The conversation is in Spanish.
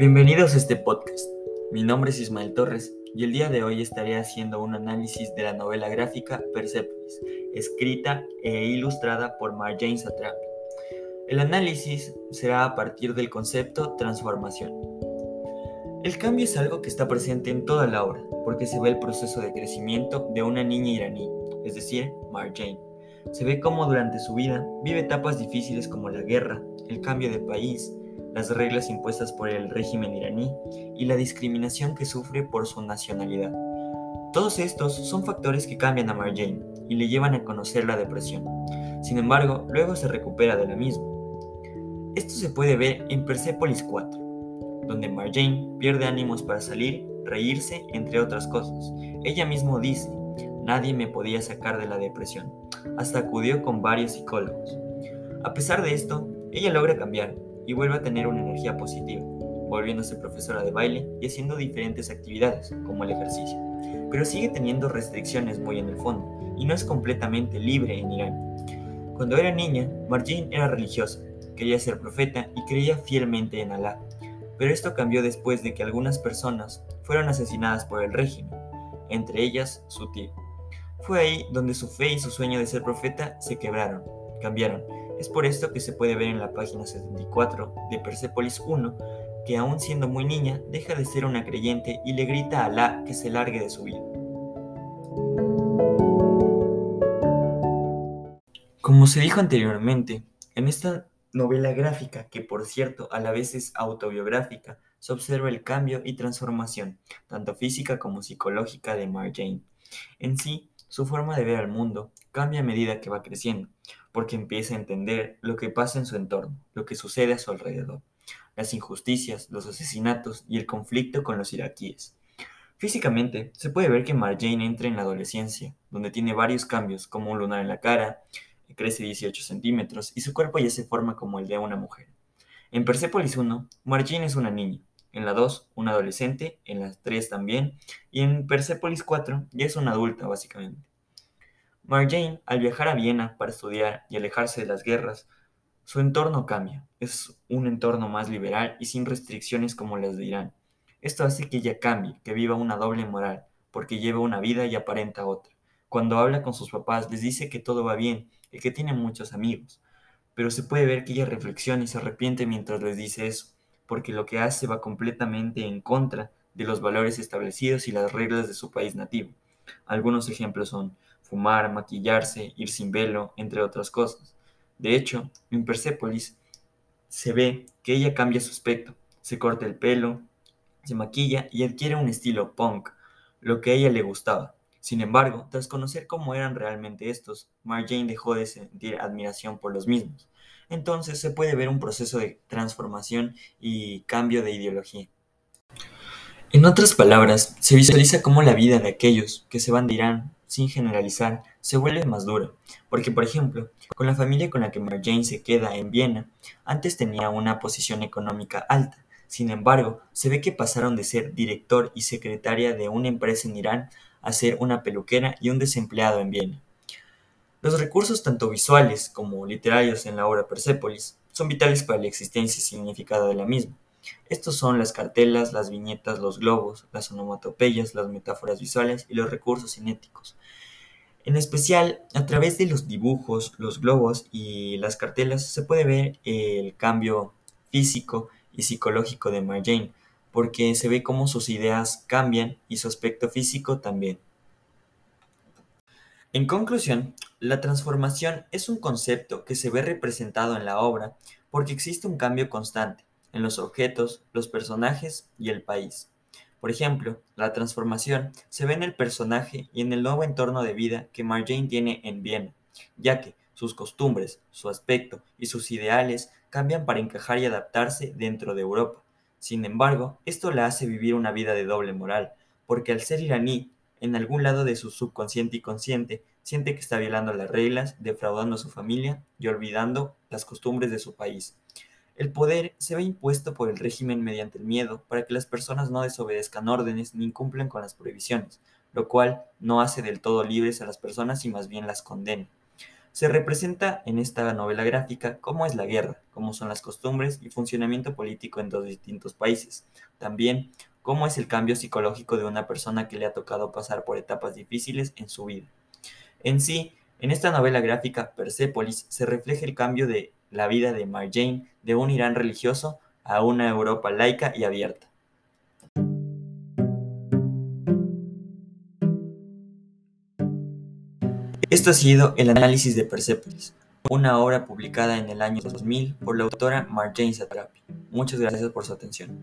Bienvenidos a este podcast. Mi nombre es Ismael Torres y el día de hoy estaré haciendo un análisis de la novela gráfica Persepolis, escrita e ilustrada por Marjane Satrapi. El análisis será a partir del concepto transformación. El cambio es algo que está presente en toda la obra, porque se ve el proceso de crecimiento de una niña iraní, es decir, Marjane. Se ve cómo durante su vida vive etapas difíciles como la guerra, el cambio de país, las reglas impuestas por el régimen iraní y la discriminación que sufre por su nacionalidad. Todos estos son factores que cambian a Marjane y le llevan a conocer la depresión. Sin embargo, luego se recupera de la misma. Esto se puede ver en Persepolis 4, donde Marjane pierde ánimos para salir, reírse, entre otras cosas. Ella misma dice, nadie me podía sacar de la depresión. Hasta acudió con varios psicólogos. A pesar de esto, ella logra cambiar y vuelve a tener una energía positiva, volviéndose profesora de baile y haciendo diferentes actividades, como el ejercicio. Pero sigue teniendo restricciones muy en el fondo, y no es completamente libre en Irán. Cuando era niña, Marjane era religiosa, quería ser profeta y creía fielmente en Alá. Pero esto cambió después de que algunas personas fueron asesinadas por el régimen, entre ellas su tío. Fue ahí donde su fe y su sueño de ser profeta se quebraron, cambiaron, es por esto que se puede ver en la página 74 de Persepolis 1 que aún siendo muy niña deja de ser una creyente y le grita a Alá que se largue de su vida. Como se dijo anteriormente, en esta novela gráfica, que por cierto a la vez es autobiográfica, se observa el cambio y transformación, tanto física como psicológica de Marjane. En sí, su forma de ver al mundo cambia a medida que va creciendo, porque empieza a entender lo que pasa en su entorno, lo que sucede a su alrededor, las injusticias, los asesinatos y el conflicto con los iraquíes. Físicamente, se puede ver que Marjane entra en la adolescencia, donde tiene varios cambios, como un lunar en la cara, crece 18 centímetros y su cuerpo ya se forma como el de una mujer. En Persepolis 1, Marjane es una niña, en la 2, una adolescente, en la 3 también, y en Persepolis 4 ya es una adulta básicamente. Marjane, al viajar a Viena para estudiar y alejarse de las guerras, su entorno cambia. Es un entorno más liberal y sin restricciones como las de Irán. Esto hace que ella cambie, que viva una doble moral, porque lleva una vida y aparenta otra. Cuando habla con sus papás les dice que todo va bien y que tiene muchos amigos, pero se puede ver que ella reflexiona y se arrepiente mientras les dice eso, porque lo que hace va completamente en contra de los valores establecidos y las reglas de su país nativo. Algunos ejemplos son fumar, maquillarse, ir sin velo, entre otras cosas. De hecho, en Persepolis se ve que ella cambia su aspecto, se corta el pelo, se maquilla y adquiere un estilo punk, lo que a ella le gustaba. Sin embargo, tras conocer cómo eran realmente estos, Marjane dejó de sentir admiración por los mismos. Entonces se puede ver un proceso de transformación y cambio de ideología. En otras palabras, se visualiza cómo la vida de aquellos que se van de sin generalizar, se vuelve más duro, porque por ejemplo, con la familia con la que Marjane se queda en Viena, antes tenía una posición económica alta, sin embargo, se ve que pasaron de ser director y secretaria de una empresa en Irán a ser una peluquera y un desempleado en Viena. Los recursos tanto visuales como literarios en la obra Persepolis son vitales para la existencia y significado de la misma. Estos son las cartelas, las viñetas, los globos, las onomatopeyas, las metáforas visuales y los recursos cinéticos. En especial, a través de los dibujos, los globos y las cartelas se puede ver el cambio físico y psicológico de Marjane, porque se ve cómo sus ideas cambian y su aspecto físico también. En conclusión, la transformación es un concepto que se ve representado en la obra porque existe un cambio constante en los objetos, los personajes y el país. Por ejemplo, la transformación se ve en el personaje y en el nuevo entorno de vida que Marjane tiene en Viena, ya que sus costumbres, su aspecto y sus ideales cambian para encajar y adaptarse dentro de Europa. Sin embargo, esto la hace vivir una vida de doble moral, porque al ser iraní, en algún lado de su subconsciente y consciente, siente que está violando las reglas, defraudando a su familia y olvidando las costumbres de su país. El poder se ve impuesto por el régimen mediante el miedo para que las personas no desobedezcan órdenes ni incumplan con las prohibiciones, lo cual no hace del todo libres a las personas y más bien las condena. Se representa en esta novela gráfica cómo es la guerra, cómo son las costumbres y funcionamiento político en dos distintos países. También cómo es el cambio psicológico de una persona que le ha tocado pasar por etapas difíciles en su vida. En sí, en esta novela gráfica, Persepolis, se refleja el cambio de la vida de Marjane de un Irán religioso a una Europa laica y abierta. Esto ha sido el análisis de Persepolis, una obra publicada en el año 2000 por la autora Marjane Satrapi. Muchas gracias por su atención.